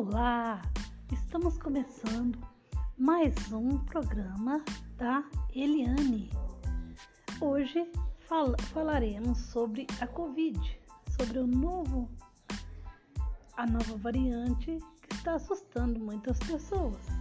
Olá! Estamos começando mais um programa da Eliane. Hoje fal falaremos sobre a Covid, sobre o novo, a nova variante que está assustando muitas pessoas.